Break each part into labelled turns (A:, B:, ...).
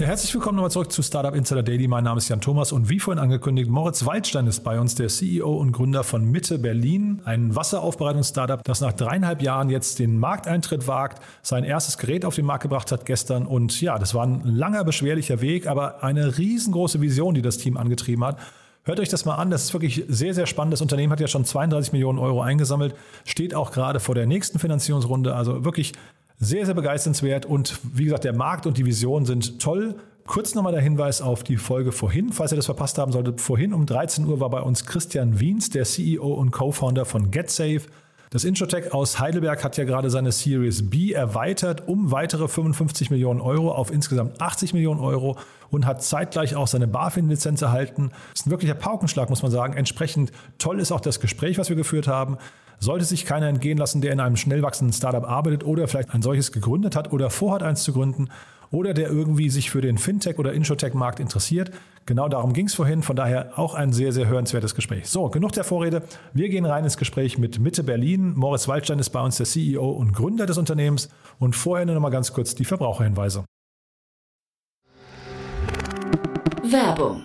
A: Ja, herzlich willkommen nochmal zurück zu Startup Insider Daily. Mein Name ist Jan Thomas und wie vorhin angekündigt, Moritz Waldstein ist bei uns, der CEO und Gründer von Mitte Berlin, ein Wasseraufbereitungs-Startup, das nach dreieinhalb Jahren jetzt den Markteintritt wagt, sein erstes Gerät auf den Markt gebracht hat gestern und ja, das war ein langer, beschwerlicher Weg, aber eine riesengroße Vision, die das Team angetrieben hat. Hört euch das mal an, das ist wirklich sehr, sehr spannend. Das Unternehmen hat ja schon 32 Millionen Euro eingesammelt, steht auch gerade vor der nächsten Finanzierungsrunde, also wirklich sehr, sehr begeisternswert und wie gesagt, der Markt und die Vision sind toll. Kurz nochmal der Hinweis auf die Folge vorhin, falls ihr das verpasst haben solltet. Vorhin um 13 Uhr war bei uns Christian Wiens, der CEO und Co-Founder von GetSafe. Das Introtech aus Heidelberg hat ja gerade seine Series B erweitert um weitere 55 Millionen Euro auf insgesamt 80 Millionen Euro und hat zeitgleich auch seine BaFin-Lizenz erhalten. Das ist ein wirklicher Paukenschlag, muss man sagen. Entsprechend toll ist auch das Gespräch, was wir geführt haben. Sollte sich keiner entgehen lassen, der in einem schnell wachsenden Startup arbeitet oder vielleicht ein solches gegründet hat oder vorhat, eins zu gründen oder der irgendwie sich für den Fintech- oder Insurtech-Markt interessiert. Genau darum ging es vorhin. Von daher auch ein sehr, sehr hörenswertes Gespräch. So, genug der Vorrede. Wir gehen rein ins Gespräch mit Mitte Berlin. Moritz Waldstein ist bei uns der CEO und Gründer des Unternehmens. Und vorher nur noch mal ganz kurz die Verbraucherhinweise.
B: Werbung.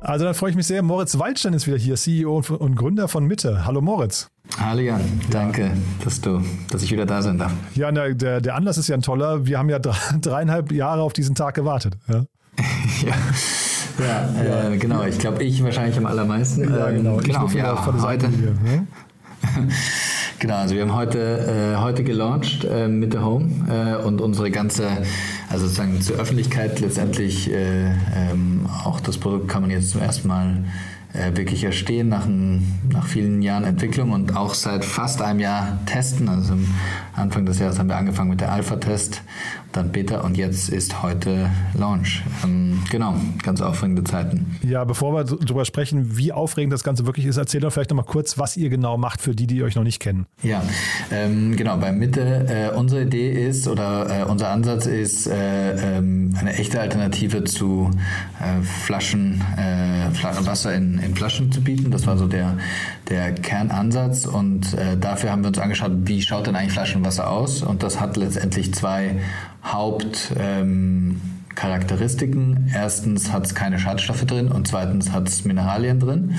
A: Also dann freue ich mich sehr. Moritz Waldstein ist wieder hier, CEO und Gründer von Mitte. Hallo Moritz.
C: Hallo Jan, danke, dass, du, dass ich wieder da sein darf.
A: Ja, der, der Anlass ist ja ein toller. Wir haben ja dreieinhalb Jahre auf diesen Tag gewartet. Ja,
C: ja. ja, ja. Äh, genau. Ich glaube, ich wahrscheinlich am allermeisten.
A: Ja, genau.
C: Ähm, genau, ja, heute. Hier, ne? Genau, also wir haben heute, äh, heute gelauncht äh, mit der Home äh, und unsere ganze, also sozusagen zur Öffentlichkeit letztendlich äh, ähm, auch das Produkt kann man jetzt zum ersten Mal äh, wirklich erstehen nach, ein, nach vielen Jahren Entwicklung und auch seit fast einem Jahr testen. Also am Anfang des Jahres haben wir angefangen mit der Alpha-Test, dann Beta und jetzt ist heute Launch. Ähm, genau, ganz aufregende Zeiten.
A: Ja, bevor wir darüber sprechen, wie aufregend das Ganze wirklich ist, erzähl doch vielleicht nochmal kurz, was ihr genau macht für die, die euch noch nicht kennen.
C: Ja, ähm, genau, bei Mitte, äh, unsere Idee ist oder äh, unser Ansatz ist äh, ähm, eine echte Alternative zu äh, Flaschen, äh, Wasser in, in Flaschen zu bieten. Das war so der, der Kernansatz und äh, dafür haben wir uns angeschaut, wie schaut denn eigentlich Flaschenwasser aus und das hat letztendlich zwei Hauptcharakteristiken. Ähm, Erstens hat es keine Schadstoffe drin und zweitens hat es Mineralien drin.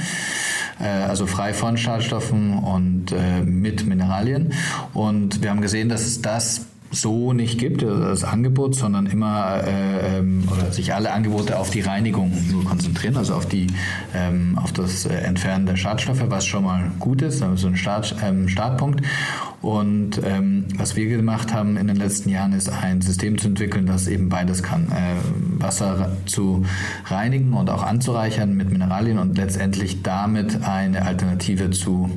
C: Äh, also frei von Schadstoffen und äh, mit Mineralien. Und wir haben gesehen, dass das so nicht gibt, also das Angebot, sondern immer äh, ähm, oder sich alle Angebote auf die Reinigung nur konzentrieren, also auf die ähm, auf das äh, Entfernen der Schadstoffe, was schon mal gut ist, also ein Start, ähm, Startpunkt. Und ähm, was wir gemacht haben in den letzten Jahren ist ein System zu entwickeln, das eben beides kann, äh, Wasser zu reinigen und auch anzureichern mit Mineralien und letztendlich damit eine Alternative zu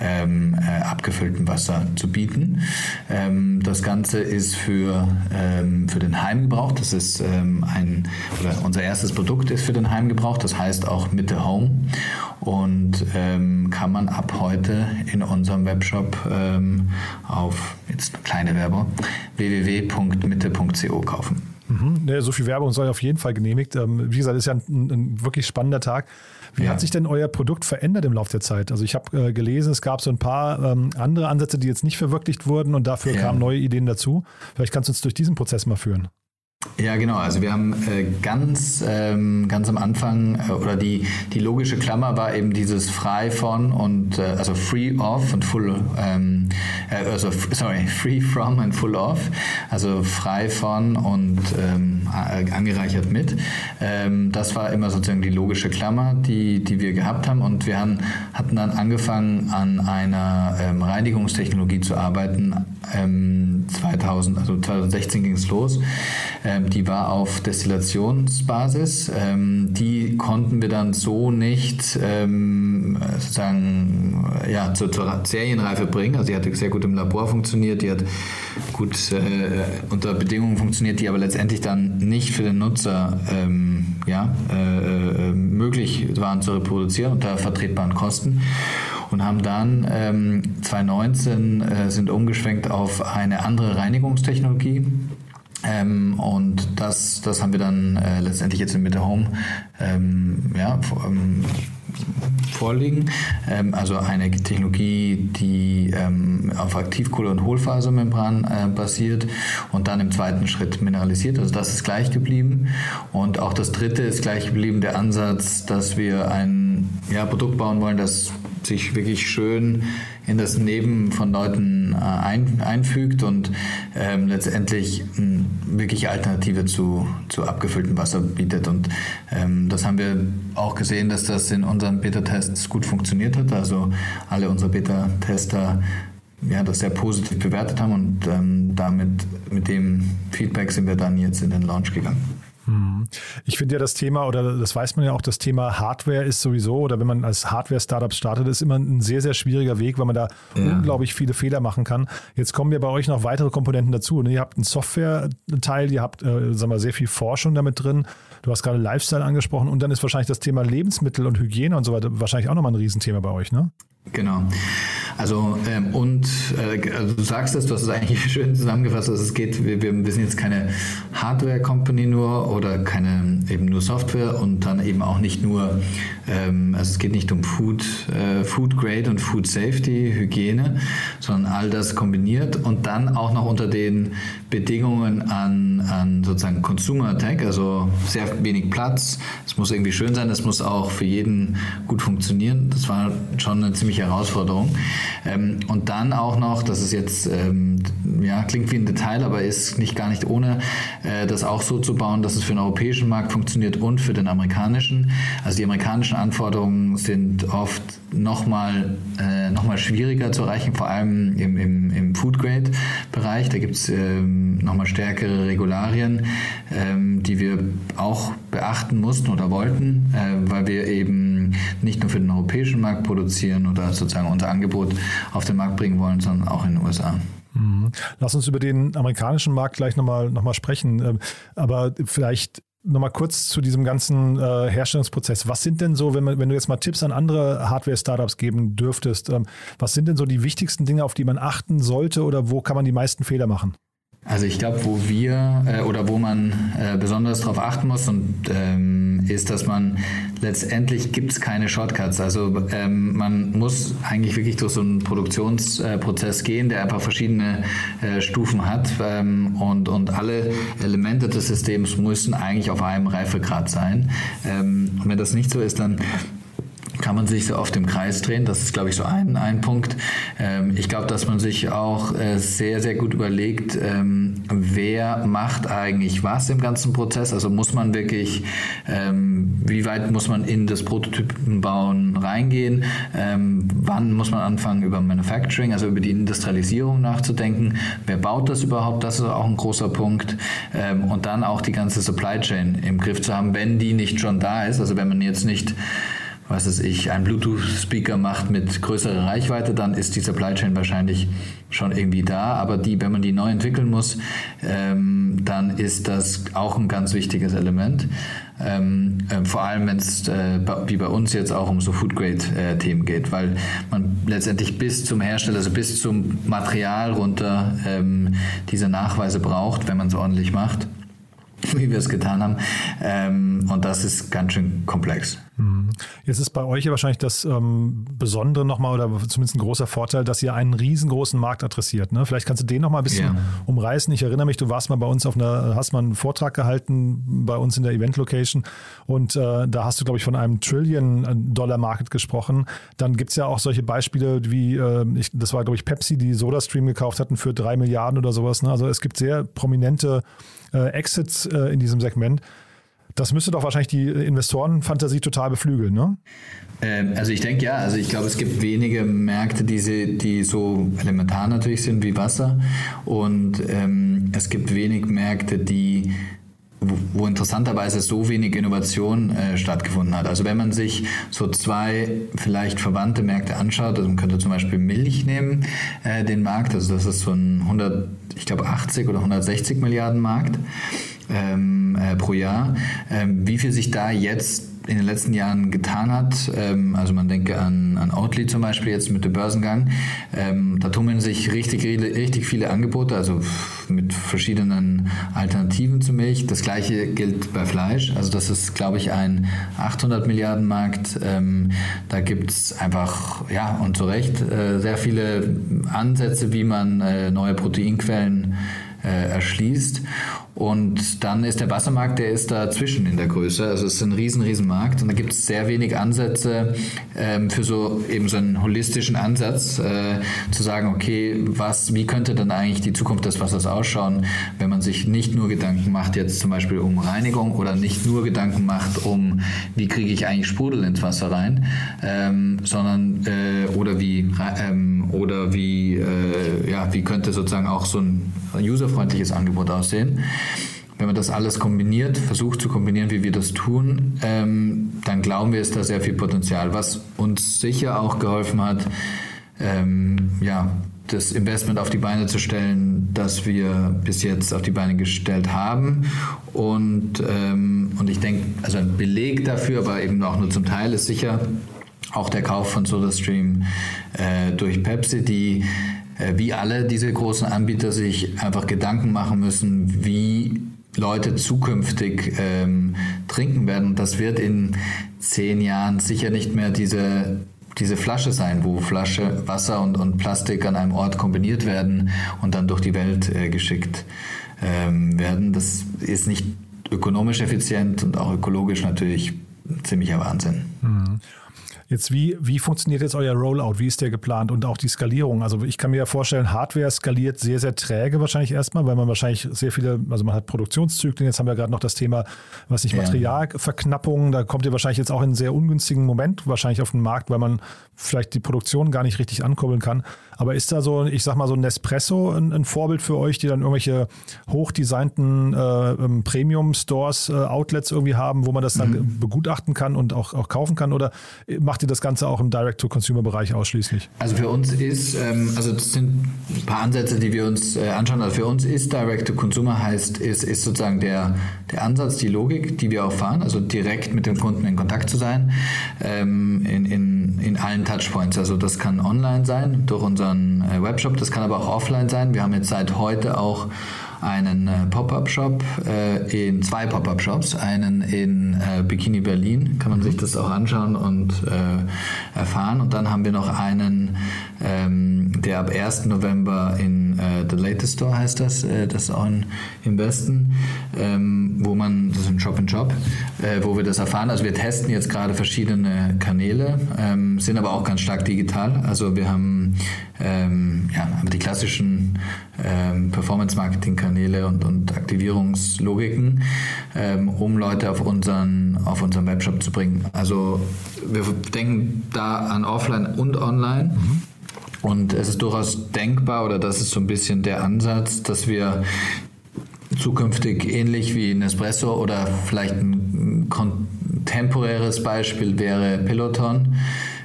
C: ähm, äh, abgefülltem Wasser zu bieten. Ähm, das Ganze Ganze ist für, ähm, für den Heimgebrauch. Das ist ähm, ein, oder unser erstes Produkt ist für den Heimgebrauch. Das heißt auch Mitte Home und ähm, kann man ab heute in unserem Webshop ähm, auf, jetzt eine kleine Werbung, www.mitte.co kaufen.
A: Mhm. Ja, so viel Werbung soll auf jeden Fall genehmigt. Ähm, wie gesagt, ist ja ein, ein wirklich spannender Tag. Wie ja. hat sich denn euer Produkt verändert im Laufe der Zeit? Also ich habe äh, gelesen, es gab so ein paar ähm, andere Ansätze, die jetzt nicht verwirklicht wurden und dafür ja. kamen neue Ideen dazu. Vielleicht kannst du uns durch diesen Prozess mal führen.
C: Ja, genau. Also wir haben äh, ganz, ähm, ganz am Anfang äh, oder die, die logische Klammer war eben dieses frei von und äh, also free of und full, ähm, äh, also sorry, free from and full of, also frei von und ähm, angereichert mit. Ähm, das war immer sozusagen die logische Klammer, die, die wir gehabt haben und wir haben, hatten dann angefangen an einer ähm, Reinigungstechnologie zu arbeiten. 2000, ähm, also 2016 ging es los ähm, die war auf Destillationsbasis. Ähm, die konnten wir dann so nicht ähm, sozusagen ja, zur, zur, Serienreife bringen. Also die hat sehr gut im Labor funktioniert, die hat gut äh, unter Bedingungen funktioniert, die aber letztendlich dann nicht für den Nutzer ähm, ja, äh, äh möglich waren zu reproduzieren unter vertretbaren Kosten und haben dann ähm, 2019 äh, sind umgeschwenkt auf eine andere Reinigungstechnologie. Ähm, und das, das haben wir dann äh, letztendlich jetzt in Mitte Home ähm, ja, ähm, vorliegen. Ähm, also eine Technologie, die ähm, auf Aktivkohle- und Hohlfasermembran äh, basiert und dann im zweiten Schritt mineralisiert. Also das ist gleich geblieben. Und auch das dritte ist gleich geblieben, der Ansatz, dass wir ein ja, Produkt bauen wollen, das sich wirklich schön in das Leben von Leuten äh, ein, einfügt und ähm, letztendlich eine wirklich Alternative zu, zu abgefülltem Wasser bietet. Und ähm, das haben wir auch gesehen, dass das in unseren Beta-Tests gut funktioniert hat. Also alle unsere Beta-Tester ja, das sehr positiv bewertet haben und ähm, damit mit dem Feedback sind wir dann jetzt in den Launch gegangen.
A: Hm. Ich finde ja das Thema, oder das weiß man ja auch, das Thema Hardware ist sowieso, oder wenn man als Hardware-Startup startet, ist immer ein sehr, sehr schwieriger Weg, weil man da ja. unglaublich viele Fehler machen kann. Jetzt kommen ja bei euch noch weitere Komponenten dazu. Ne? Ihr habt einen Software-Teil, ihr habt, äh, sagen wir, sehr viel Forschung damit drin. Du hast gerade Lifestyle angesprochen und dann ist wahrscheinlich das Thema Lebensmittel und Hygiene und so weiter wahrscheinlich auch nochmal ein Riesenthema bei euch, ne?
C: Genau. Also ähm, und äh, also du sagst es, du hast es eigentlich schön zusammengefasst, dass es geht, wir, wir, wir sind jetzt keine Hardware-Company nur oder keine eben nur Software und dann eben auch nicht nur, ähm, also es geht nicht um Food, äh, Food Grade und Food Safety, Hygiene, sondern all das kombiniert und dann auch noch unter den Bedingungen an, an sozusagen Consumer Tech, also sehr wenig Platz, es muss irgendwie schön sein, es muss auch für jeden gut funktionieren. Das war schon eine ziemliche Herausforderung. Ähm, und dann auch noch, das ist jetzt, ähm, ja, klingt wie ein Detail, aber ist nicht gar nicht ohne, äh, das auch so zu bauen, dass es für den europäischen Markt funktioniert und für den amerikanischen. Also die amerikanischen Anforderungen sind oft nochmal äh, noch schwieriger zu erreichen, vor allem im, im, im Food-Grade-Bereich. Da gibt es ähm, nochmal stärkere Regularien, ähm, die wir auch beachten mussten oder wollten, äh, weil wir eben nicht nur für den europäischen Markt produzieren oder sozusagen unser Angebot auf den Markt bringen wollen, sondern auch in den USA.
A: Mhm. Lass uns über den amerikanischen Markt gleich nochmal noch mal sprechen. Ähm, aber vielleicht nochmal kurz zu diesem ganzen äh, Herstellungsprozess. Was sind denn so, wenn, man, wenn du jetzt mal Tipps an andere Hardware-Startups geben dürftest, ähm, was sind denn so die wichtigsten Dinge, auf die man achten sollte oder wo kann man die meisten Fehler machen?
C: Also ich glaube, wo wir äh, oder wo man äh, besonders darauf achten muss und ähm, ist, dass man letztendlich gibt es keine Shortcuts. Also ähm, man muss eigentlich wirklich durch so einen Produktionsprozess äh, gehen, der einfach verschiedene äh, Stufen hat ähm, und, und alle Elemente des Systems müssen eigentlich auf einem Reifegrad sein. Ähm, und wenn das nicht so ist, dann kann man sich so oft im Kreis drehen. Das ist, glaube ich, so ein, ein Punkt. Ähm, ich glaube, dass man sich auch äh, sehr, sehr gut überlegt, ähm, wer macht eigentlich was im ganzen Prozess. Also muss man wirklich, ähm, wie weit muss man in das Prototypenbauen reingehen? Ähm, wann muss man anfangen, über Manufacturing, also über die Industrialisierung nachzudenken? Wer baut das überhaupt? Das ist auch ein großer Punkt. Ähm, und dann auch die ganze Supply Chain im Griff zu haben, wenn die nicht schon da ist. Also wenn man jetzt nicht was es ich, ein Bluetooth-Speaker macht mit größerer Reichweite, dann ist die Supply Chain wahrscheinlich schon irgendwie da. Aber die, wenn man die neu entwickeln muss, ähm, dann ist das auch ein ganz wichtiges Element. Ähm, äh, vor allem, wenn es äh, wie bei uns jetzt auch um so Food-Grade-Themen äh, geht, weil man letztendlich bis zum Hersteller, also bis zum Material runter ähm, diese Nachweise braucht, wenn man es ordentlich macht. wie wir es getan haben. Ähm, und das ist ganz schön komplex.
A: Mhm. Jetzt ist bei euch ja wahrscheinlich das ähm, Besondere nochmal oder zumindest ein großer Vorteil, dass ihr einen riesengroßen Markt adressiert. Ne? Vielleicht kannst du den nochmal ein bisschen yeah. umreißen. Ich erinnere mich, du warst mal bei uns auf einer, hast mal einen Vortrag gehalten bei uns in der Event-Location und äh, da hast du, glaube ich, von einem Trillion-Dollar-Market gesprochen. Dann gibt es ja auch solche Beispiele wie, äh, ich, das war, glaube ich, Pepsi, die SodaStream gekauft hatten für drei Milliarden oder sowas. Ne? Also es gibt sehr prominente äh, Exits äh, in diesem Segment. Das müsste doch wahrscheinlich die Investorenfantasie total beflügeln, ne?
C: Ähm, also ich denke ja, also ich glaube, es gibt wenige Märkte, die, sie, die so elementar natürlich sind wie Wasser und ähm, es gibt wenig Märkte, die wo, interessanterweise so wenig Innovation äh, stattgefunden hat. Also wenn man sich so zwei vielleicht verwandte Märkte anschaut, also man könnte zum Beispiel Milch nehmen, äh, den Markt, also das ist so ein 100, ich glaube 80 oder 160 Milliarden Markt ähm, äh, pro Jahr. Ähm, wie viel sich da jetzt in den letzten Jahren getan hat, ähm, also man denke an, an Outly zum Beispiel jetzt mit dem Börsengang, ähm, da tummeln sich richtig, richtig viele Angebote, also mit verschiedenen Alternativen zu Milch. Das gleiche gilt bei Fleisch, also das ist, glaube ich, ein 800 Milliarden Markt. Ähm, da gibt es einfach, ja, und zu Recht, äh, sehr viele Ansätze, wie man äh, neue Proteinquellen erschließt. Und dann ist der Wassermarkt, der ist dazwischen in der Größe. Also es ist ein riesen, riesen Markt und da gibt es sehr wenig Ansätze ähm, für so eben so einen holistischen Ansatz, äh, zu sagen, okay, was, wie könnte dann eigentlich die Zukunft des Wassers ausschauen, wenn man sich nicht nur Gedanken macht jetzt zum Beispiel um Reinigung oder nicht nur Gedanken macht um, wie kriege ich eigentlich Sprudel ins Wasser rein, ähm, sondern äh, oder wie ähm, oder wie äh, ja wie könnte sozusagen auch so ein userfreundliches Angebot aussehen. Wenn man das alles kombiniert, versucht zu kombinieren, wie wir das tun, ähm, dann glauben wir, ist da sehr viel Potenzial. Was uns sicher auch geholfen hat, ähm, ja, das Investment auf die Beine zu stellen, das wir bis jetzt auf die Beine gestellt haben. Und, ähm, und ich denke, also ein Beleg dafür, aber eben auch nur zum Teil, ist sicher auch der Kauf von SodaStream äh, durch Pepsi, die äh, wie alle diese großen Anbieter sich einfach Gedanken machen müssen, wie Leute zukünftig ähm, trinken werden. Das wird in zehn Jahren sicher nicht mehr diese diese Flasche sein, wo Flasche, Wasser und, und Plastik an einem Ort kombiniert werden und dann durch die Welt äh, geschickt ähm, werden. Das ist nicht ökonomisch effizient und auch ökologisch natürlich ziemlicher Wahnsinn.
A: Mhm. Jetzt, wie, wie funktioniert jetzt euer Rollout? Wie ist der geplant und auch die Skalierung? Also ich kann mir ja vorstellen, Hardware skaliert sehr, sehr träge wahrscheinlich erstmal, weil man wahrscheinlich sehr viele, also man hat Produktionszyklen, jetzt haben wir gerade noch das Thema, was nicht, Materialverknappung, da kommt ihr wahrscheinlich jetzt auch in einen sehr ungünstigen Moment wahrscheinlich auf den Markt, weil man vielleicht die Produktion gar nicht richtig ankurbeln kann. Aber ist da so, ich sag mal, so ein Nespresso ein, ein Vorbild für euch, die dann irgendwelche hochdesignten äh, ähm, Premium-Stores, äh, Outlets irgendwie haben, wo man das dann mhm. begutachten kann und auch, auch kaufen kann? Oder macht ihr das Ganze auch im Direct-to-Consumer-Bereich ausschließlich?
C: Also für uns ist, ähm, also das sind ein paar Ansätze, die wir uns äh, anschauen. Also für uns ist Direct-to-Consumer heißt, ist, ist sozusagen der, der Ansatz, die Logik, die wir auch fahren, also direkt mit dem Kunden in Kontakt zu sein, ähm, in, in, in allen Touchpoints. Also das kann online sein, durch unser unseren äh, Webshop. Das kann aber auch offline sein. Wir haben jetzt seit heute auch einen äh, Pop-up-Shop äh, in zwei Pop-up-Shops, einen in äh, Bikini Berlin, kann man sich das auch anschauen und äh, erfahren. Und dann haben wir noch einen, ähm, der ab 1. November in äh, The Latest Store heißt das, das ist auch in, im Westen, ähm, wo man, das ist ein Shop in Shop, wo wir das erfahren. Also wir testen jetzt gerade verschiedene Kanäle, ähm, sind aber auch ganz stark digital. Also wir haben ähm, ja, die klassischen ähm, Performance-Marketing-Kanäle und, und Aktivierungslogiken, ähm, um Leute auf unseren, auf unseren Webshop zu bringen. Also wir denken da an Offline und Online. Mhm. Und es ist durchaus denkbar, oder das ist so ein bisschen der Ansatz, dass wir zukünftig ähnlich wie Nespresso oder vielleicht ein temporäres Beispiel wäre Peloton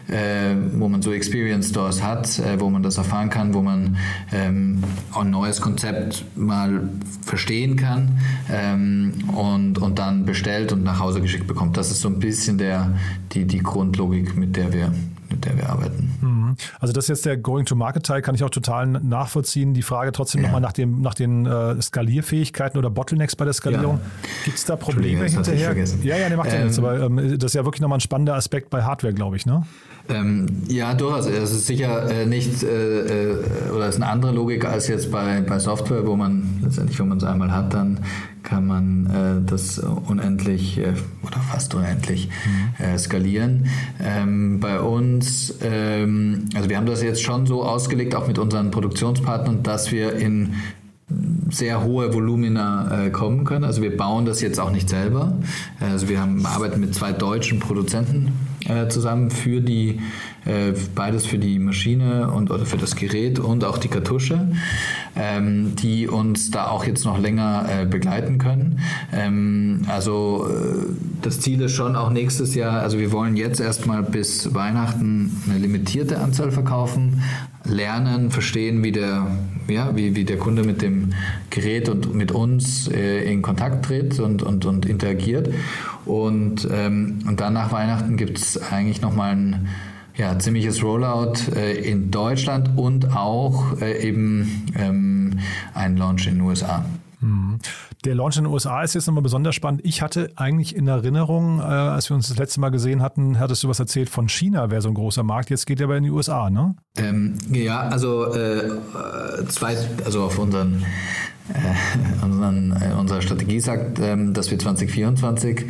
C: äh, wo man so Experience Stores hat, äh, wo man das erfahren kann, wo man ähm, ein neues Konzept mal verstehen kann ähm, und, und dann bestellt und nach Hause geschickt bekommt. Das ist so ein bisschen der, die, die Grundlogik, mit der wir mit der wir arbeiten.
A: Mhm. Also das ist jetzt der Going-to-Market-Teil, kann ich auch total nachvollziehen. Die Frage trotzdem ja. nochmal nach, nach den äh, Skalierfähigkeiten oder Bottlenecks bei der Skalierung. Ja. Gibt es da Probleme hinterher? Ja, ja, der macht ähm, ja nichts, aber ähm, das ist ja wirklich nochmal ein spannender Aspekt bei Hardware, glaube ich, ne?
C: Ähm, ja, durchaus. Es ist sicher äh, nicht äh, äh, oder es ist eine andere Logik als jetzt bei, bei Software, wo man letztendlich, wenn man es einmal hat, dann kann man äh, das unendlich äh, oder fast unendlich mhm. äh, skalieren. Ähm, bei uns, ähm, also wir haben das jetzt schon so ausgelegt, auch mit unseren Produktionspartnern, dass wir in sehr hohe Volumina äh, kommen können. Also wir bauen das jetzt auch nicht selber. Also wir haben, arbeiten mit zwei deutschen Produzenten äh, zusammen für die äh, beides für die Maschine und oder für das Gerät und auch die Kartusche, ähm, die uns da auch jetzt noch länger äh, begleiten können. Ähm, also äh, das Ziel ist schon auch nächstes Jahr, also wir wollen jetzt erstmal bis Weihnachten eine limitierte Anzahl verkaufen, lernen, verstehen, wie der, ja, wie, wie der Kunde mit dem Gerät und mit uns äh, in Kontakt tritt und, und, und interagiert. Und, ähm, und dann nach Weihnachten gibt es eigentlich nochmal ein ja, ziemliches Rollout äh, in Deutschland und auch äh, eben ähm, ein Launch in den USA.
A: Mhm. Der Launch in den USA ist jetzt nochmal besonders spannend. Ich hatte eigentlich in Erinnerung, äh, als wir uns das letzte Mal gesehen hatten, hattest du was erzählt von China, wäre so ein großer Markt. Jetzt geht er aber in die USA, ne?
C: Ähm, ja, also äh, zwei, also auf unseren äh, unseren, äh, unsere Strategie sagt, ähm, dass wir 2024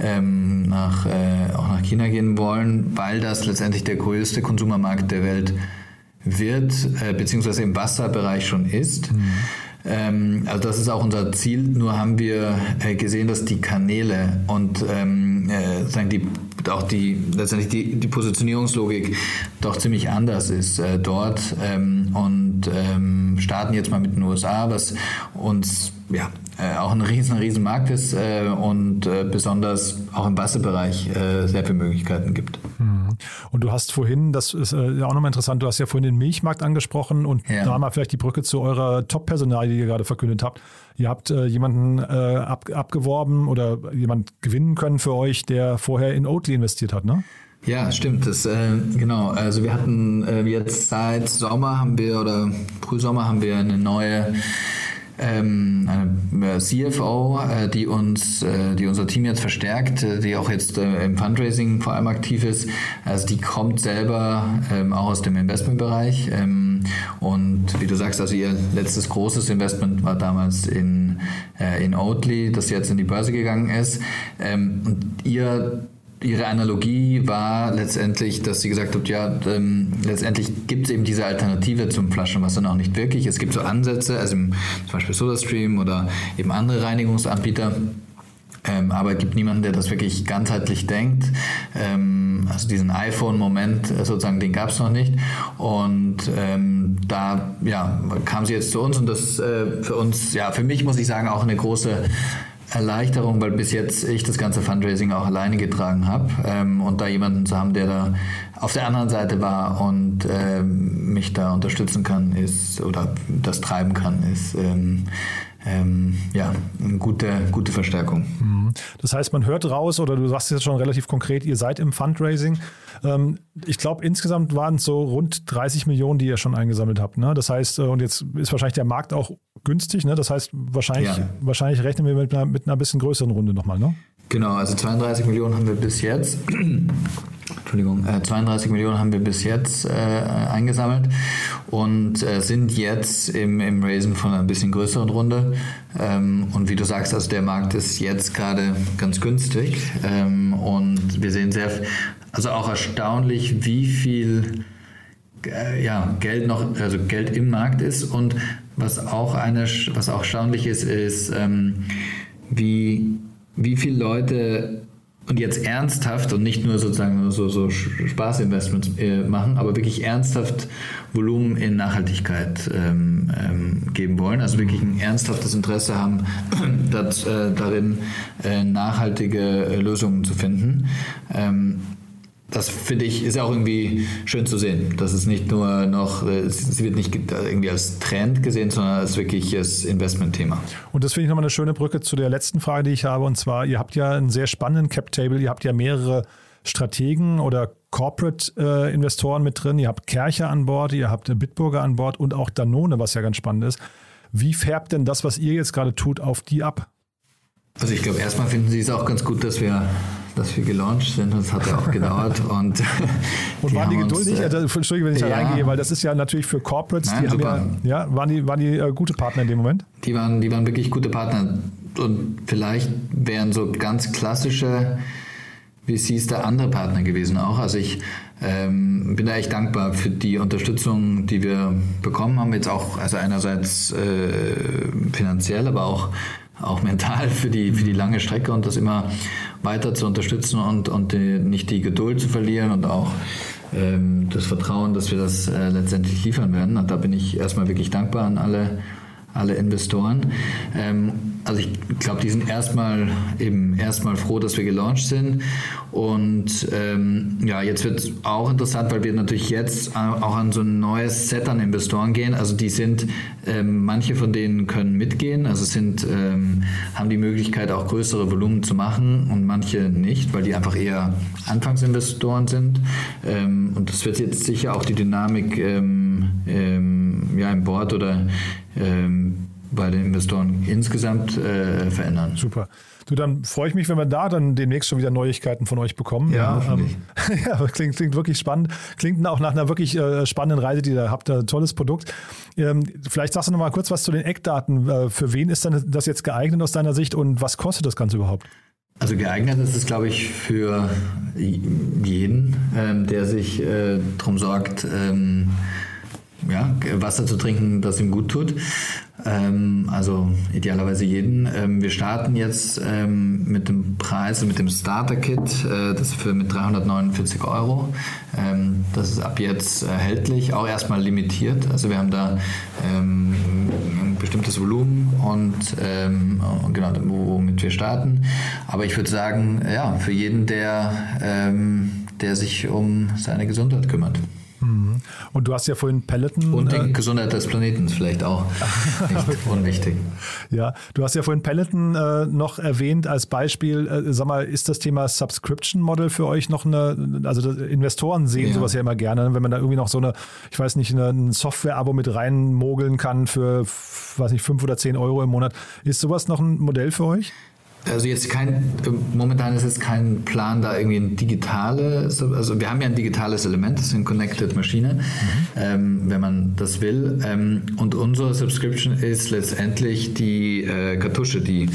C: ähm, nach, äh, auch nach China gehen wollen, weil das letztendlich der größte Konsumermarkt der Welt wird, äh, beziehungsweise im Wasserbereich schon ist. Mhm. Ähm, also das ist auch unser Ziel. Nur haben wir äh, gesehen, dass die Kanäle und ähm, äh, sagen die auch die letztendlich die, die Positionierungslogik doch ziemlich anders ist äh, dort ähm, und ähm, starten jetzt mal mit den USA, was uns ja äh, auch ein riesen, riesen Markt ist äh, und äh, besonders auch im Wasserbereich äh, sehr viele Möglichkeiten gibt.
A: Mhm. Und du hast vorhin, das ist äh, auch nochmal interessant, du hast ja vorhin den Milchmarkt angesprochen und ja. da mal vielleicht die Brücke zu eurer Top-Personal, die ihr gerade verkündet habt. Ihr habt äh, jemanden ab, abgeworben oder jemand gewinnen können für euch, der vorher in Oatly investiert hat, ne?
C: Ja, stimmt. Das, äh, genau. Also wir hatten äh, jetzt seit Sommer haben wir oder Frühsommer haben wir eine neue ähm, eine CFO, äh, die uns, äh, die unser Team jetzt verstärkt, äh, die auch jetzt äh, im Fundraising vor allem aktiv ist. Also die kommt selber ähm, auch aus dem Investmentbereich ähm, und wie du sagst, also ihr letztes großes Investment war damals in äh, in Oatly, das jetzt in die Börse gegangen ist. Und ihr Ihre Analogie war letztendlich, dass sie gesagt hat, ja, ähm, letztendlich gibt es eben diese Alternative zum Flaschenwasser noch nicht wirklich. Es gibt so Ansätze, also im, zum Beispiel SodaStream oder eben andere Reinigungsanbieter. Ähm, aber es gibt niemanden, der das wirklich ganzheitlich denkt. Ähm, also diesen iPhone-Moment äh, sozusagen, den gab es noch nicht. Und ähm, da ja, kam sie jetzt zu uns und das äh, für uns, ja, für mich muss ich sagen, auch eine große Erleichterung, weil bis jetzt ich das ganze Fundraising auch alleine getragen habe ähm, und da jemanden zu haben, der da auf der anderen Seite war und ähm, mich da unterstützen kann, ist oder das treiben kann, ist ähm, ähm, ja, eine gute, gute Verstärkung.
A: Mhm. Das heißt, man hört raus, oder du sagst jetzt schon relativ konkret, ihr seid im Fundraising. Ähm, ich glaube, insgesamt waren es so rund 30 Millionen, die ihr schon eingesammelt habt. Ne? Das heißt, äh, und jetzt ist wahrscheinlich der Markt auch günstig. Ne? Das heißt, wahrscheinlich, ja. wahrscheinlich rechnen wir mit einer, mit einer bisschen größeren Runde nochmal. Ne?
C: Genau, also 32 Millionen haben wir bis jetzt. Entschuldigung, äh, 32 Millionen haben wir bis jetzt äh, eingesammelt und äh, sind jetzt im, im Raisen von einer bisschen größeren Runde. Ähm, und wie du sagst, also der Markt ist jetzt gerade ganz günstig ähm, und wir sehen sehr, also auch erstaunlich, wie viel äh, ja, Geld noch, also Geld im Markt ist und was auch eine, was auch erstaunlich ist, ist ähm, wie wie viele Leute und jetzt ernsthaft und nicht nur sozusagen so, so Spaßinvestments äh, machen, aber wirklich ernsthaft Volumen in Nachhaltigkeit ähm, ähm, geben wollen, also wirklich ein ernsthaftes Interesse haben, das, äh, darin äh, nachhaltige äh, Lösungen zu finden. Ähm, das finde ich ist auch irgendwie schön zu sehen, dass es nicht nur noch, es wird nicht irgendwie als Trend gesehen, sondern als wirkliches Investmentthema.
A: Und das finde ich nochmal eine schöne Brücke zu der letzten Frage, die ich habe. Und zwar, ihr habt ja einen sehr spannenden Cap-Table, ihr habt ja mehrere Strategen oder Corporate-Investoren mit drin, ihr habt Kercher an Bord, ihr habt Bitburger an Bord und auch Danone, was ja ganz spannend ist. Wie färbt denn das, was ihr jetzt gerade tut, auf die ab?
C: Also ich glaube, erstmal finden Sie es auch ganz gut, dass wir, dass wir gelauncht sind. Das hat ja auch gedauert. Und,
A: und waren die geduldig? Uns, äh, Entschuldigung, wenn ich ja, da reingehe, weil das ist ja natürlich für Corporates, nein, die super. ja, ja, waren die, waren die äh, gute Partner in dem Moment?
C: Die waren, die waren wirklich gute Partner. Und vielleicht wären so ganz klassische VCs da andere Partner gewesen auch. Also ich ähm, bin da echt dankbar für die Unterstützung, die wir bekommen haben. Jetzt auch, also einerseits äh, finanziell, aber auch auch mental für die, für die lange Strecke und das immer weiter zu unterstützen und, und die, nicht die Geduld zu verlieren und auch ähm, das Vertrauen, dass wir das äh, letztendlich liefern werden. Und da bin ich erstmal wirklich dankbar an alle, alle Investoren. Ähm, also ich glaube, die sind erstmal eben erstmal froh, dass wir gelauncht sind. Und ähm, ja, jetzt wird es auch interessant, weil wir natürlich jetzt auch an so ein neues Set an Investoren gehen. Also die sind, ähm, manche von denen können mitgehen, also sind, ähm, haben die Möglichkeit auch größere Volumen zu machen und manche nicht, weil die einfach eher Anfangsinvestoren sind. Ähm, und das wird jetzt sicher auch die Dynamik ähm, ja, im Board oder bei den Investoren insgesamt äh, verändern.
A: Super. Du, dann freue ich mich, wenn wir da dann demnächst schon wieder Neuigkeiten von euch bekommen.
C: Ja,
A: ähm, ja klingt, klingt wirklich spannend. Klingt auch nach einer wirklich äh, spannenden Reise, die ihr habt. Ein tolles Produkt. Ähm, vielleicht sagst du noch mal kurz was zu den Eckdaten. Äh, für wen ist dann das jetzt geeignet aus deiner Sicht und was kostet das Ganze überhaupt?
C: Also geeignet ist es, glaube ich, für jeden, ähm, der sich äh, darum sorgt, ähm, ja, Wasser zu trinken, das ihm gut tut. Ähm, also idealerweise jeden. Ähm, wir starten jetzt ähm, mit dem Preis, mit dem Starter-Kit, äh, das für mit 349 Euro. Ähm, das ist ab jetzt erhältlich, auch erstmal limitiert. Also wir haben da ähm, ein bestimmtes Volumen und ähm, genau, womit wir starten. Aber ich würde sagen, ja, für jeden, der, der sich um seine Gesundheit kümmert.
A: Und du hast ja vorhin Peloton.
C: Und die äh, Gesundheit des Planeten vielleicht auch nicht unwichtig.
A: Ja, du hast ja vorhin Peloton äh, noch erwähnt als Beispiel. Äh, sag mal, ist das Thema Subscription Model für euch noch eine, also Investoren sehen ja. sowas ja immer gerne, wenn man da irgendwie noch so eine, ich weiß nicht, eine, ein Software-Abo mit reinmogeln kann für, weiß nicht, fünf oder zehn Euro im Monat. Ist sowas noch ein Modell für euch?
C: Also jetzt kein, momentan ist jetzt kein Plan, da irgendwie ein digitales, also wir haben ja ein digitales Element, das ist eine Connected Maschine, mhm. ähm, wenn man das will. Ähm, und unsere Subscription ist letztendlich die äh, Kartusche, die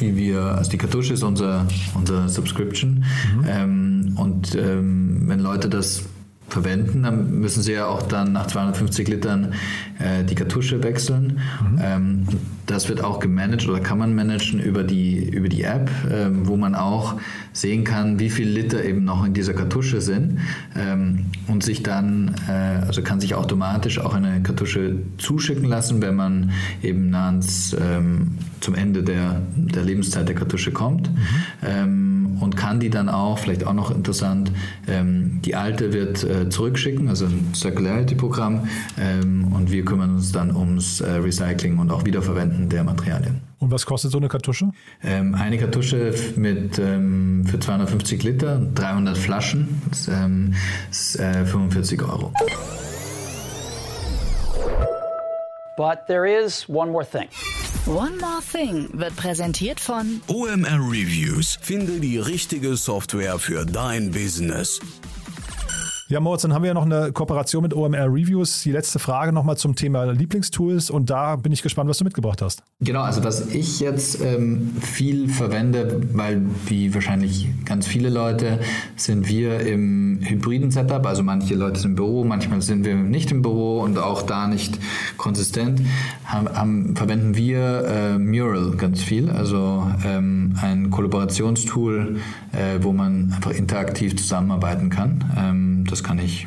C: die wir, also die Kartusche ist unser, unser Subscription. Mhm. Ähm, und ähm, wenn Leute das verwenden, dann müssen sie ja auch dann nach 250 Litern äh, die Kartusche wechseln. Mhm. Ähm, das wird auch gemanagt oder kann man managen über die, über die App, äh, wo man auch sehen kann, wie viel Liter eben noch in dieser Kartusche sind ähm, und sich dann, äh, also kann sich automatisch auch eine Kartusche zuschicken lassen, wenn man eben nah ans, ähm, zum Ende der, der Lebenszeit der Kartusche kommt. Mhm. Und kann die dann auch, vielleicht auch noch interessant, ähm, die alte wird äh, zurückschicken, also ein Circularity-Programm ähm, und wir kümmern uns dann ums äh, Recycling und auch Wiederverwenden der Materialien.
A: Und was kostet so eine Kartusche?
C: Ähm, eine Kartusche mit, ähm, für 250 Liter, 300 Flaschen, das, ähm, ist äh, 45 Euro.
B: But there is one more thing. One More Thing wird präsentiert von
D: OMR Reviews. Finde die richtige Software für dein Business.
A: Ja, Moritz, dann haben wir ja noch eine Kooperation mit OMR Reviews. Die letzte Frage nochmal zum Thema Lieblingstools und da bin ich gespannt, was du mitgebracht hast.
C: Genau, also was ich jetzt ähm, viel verwende, weil wie wahrscheinlich ganz viele Leute sind wir im hybriden Setup, also manche Leute sind im Büro, manchmal sind wir nicht im Büro und auch da nicht konsistent, haben, haben, verwenden wir äh, Mural ganz viel, also ähm, ein Kollaborationstool, äh, wo man einfach interaktiv zusammenarbeiten kann. Ähm, das kann ich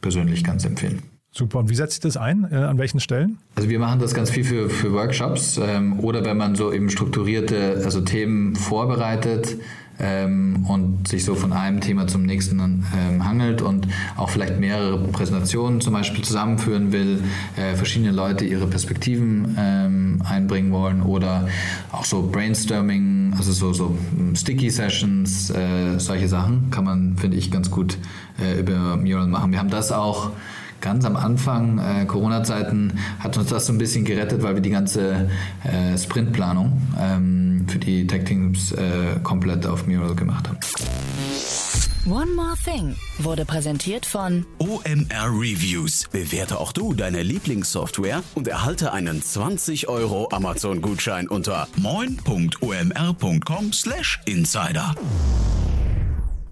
C: persönlich ganz empfehlen.
A: Super. Und wie setzt sich das ein? Äh, an welchen Stellen?
C: Also wir machen das ganz viel für, für Workshops ähm, oder wenn man so eben strukturierte also Themen vorbereitet ähm, und sich so von einem Thema zum nächsten ähm, hangelt und auch vielleicht mehrere Präsentationen zum Beispiel zusammenführen will, äh, verschiedene Leute ihre Perspektiven ähm, einbringen wollen oder auch so Brainstorming also so, so hm, Sticky Sessions, äh, solche Sachen kann man, finde ich, ganz gut äh, über Mural machen. Wir haben das auch ganz am Anfang äh, Corona-Zeiten hat uns das so ein bisschen gerettet, weil wir die ganze äh, Sprintplanung ähm, für die Tech-Teams äh, komplett auf Mural gemacht haben.
E: One More Thing wurde präsentiert von
D: OMR Reviews. Bewerte auch du deine Lieblingssoftware und erhalte einen 20 Euro Amazon-Gutschein unter moin.omr.com/insider.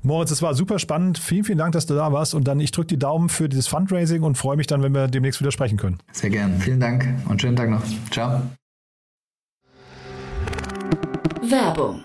A: Moritz, es war super spannend. Vielen, vielen Dank, dass du da warst. Und dann, ich drücke die Daumen für dieses Fundraising und freue mich dann, wenn wir demnächst wieder sprechen können.
C: Sehr gern. Vielen Dank und schönen Tag noch. Ciao.
E: Werbung.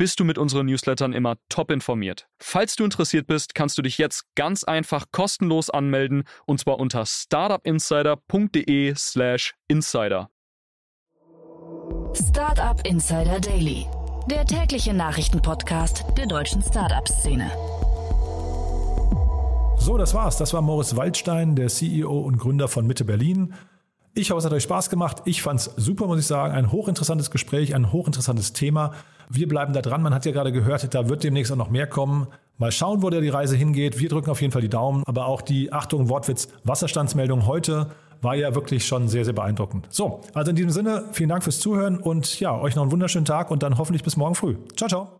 F: bist du mit unseren Newslettern immer top informiert. Falls du interessiert bist, kannst du dich jetzt ganz einfach kostenlos anmelden und zwar unter startupinsider.de/slash insider.
E: Startup Insider Daily, der tägliche Nachrichtenpodcast der deutschen Startup-Szene.
A: So, das war's. Das war Moritz Waldstein, der CEO und Gründer von Mitte Berlin. Ich hoffe, es hat euch Spaß gemacht. Ich fand es super, muss ich sagen. Ein hochinteressantes Gespräch, ein hochinteressantes Thema. Wir bleiben da dran. Man hat ja gerade gehört, da wird demnächst auch noch mehr kommen. Mal schauen, wo da die Reise hingeht. Wir drücken auf jeden Fall die Daumen. Aber auch die, Achtung, Wortwitz, Wasserstandsmeldung heute war ja wirklich schon sehr, sehr beeindruckend. So, also in diesem Sinne, vielen Dank fürs Zuhören und ja, euch noch einen wunderschönen Tag und dann hoffentlich bis morgen früh. Ciao, ciao.